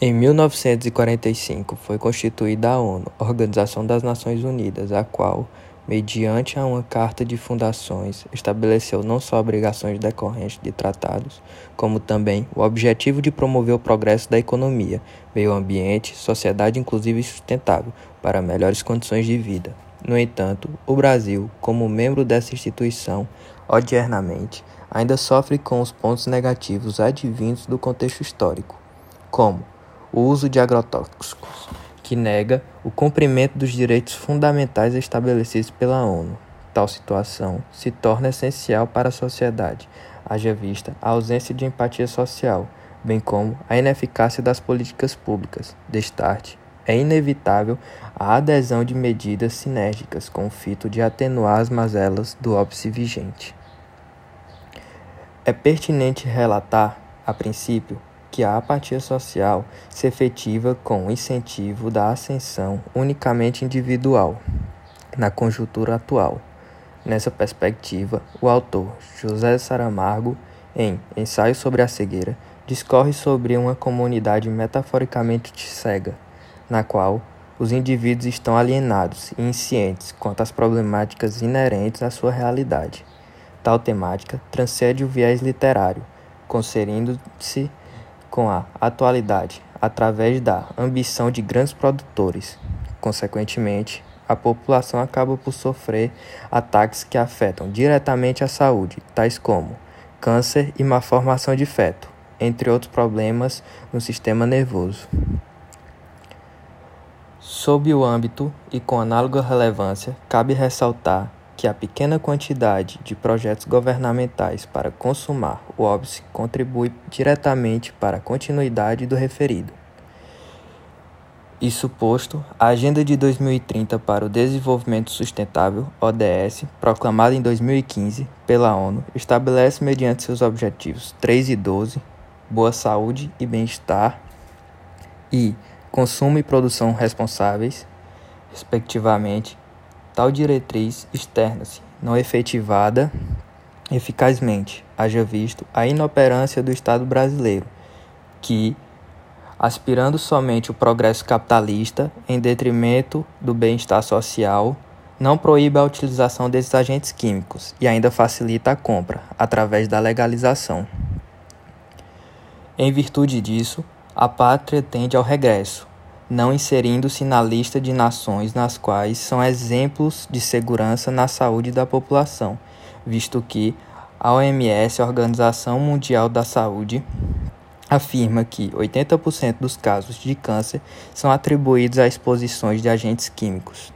Em 1945 foi constituída a ONU, Organização das Nações Unidas, a qual, mediante uma Carta de Fundações, estabeleceu não só obrigações decorrentes de tratados, como também o objetivo de promover o progresso da economia, meio ambiente, sociedade inclusiva e sustentável, para melhores condições de vida. No entanto, o Brasil, como membro dessa instituição, odiernamente, ainda sofre com os pontos negativos advindos do contexto histórico, como o uso de agrotóxicos, que nega o cumprimento dos direitos fundamentais estabelecidos pela ONU. Tal situação se torna essencial para a sociedade, haja vista a ausência de empatia social, bem como a ineficácia das políticas públicas. Destarte, é inevitável a adesão de medidas sinérgicas com o fito de atenuar as mazelas do óbice vigente. É pertinente relatar, a princípio, que a apatia social se efetiva com o incentivo da ascensão unicamente individual, na conjuntura atual. Nessa perspectiva, o autor José Saramago, em Ensaio sobre a Cegueira, discorre sobre uma comunidade metaforicamente cega, na qual os indivíduos estão alienados e inscientes quanto às problemáticas inerentes à sua realidade. Tal temática transcende o viés literário, concerindo-se com a atualidade através da ambição de grandes produtores. Consequentemente, a população acaba por sofrer ataques que afetam diretamente a saúde, tais como câncer e má formação de feto, entre outros problemas no sistema nervoso. Sob o âmbito e com análoga relevância, cabe ressaltar que a pequena quantidade de projetos governamentais para consumar o óbice contribui diretamente para a continuidade do referido. Isso posto, a Agenda de 2030 para o Desenvolvimento Sustentável, ODS, proclamada em 2015 pela ONU, estabelece mediante seus objetivos 3 e 12, boa saúde e bem-estar, e consumo e produção responsáveis, respectivamente, Tal diretriz externa-se, não efetivada eficazmente, haja visto a inoperância do Estado brasileiro, que, aspirando somente o progresso capitalista em detrimento do bem-estar social, não proíbe a utilização desses agentes químicos e ainda facilita a compra, através da legalização. Em virtude disso, a pátria tende ao regresso, não inserindo-se na lista de nações nas quais são exemplos de segurança na saúde da população, visto que a OMS, a Organização Mundial da Saúde, afirma que 80% dos casos de câncer são atribuídos a exposições de agentes químicos.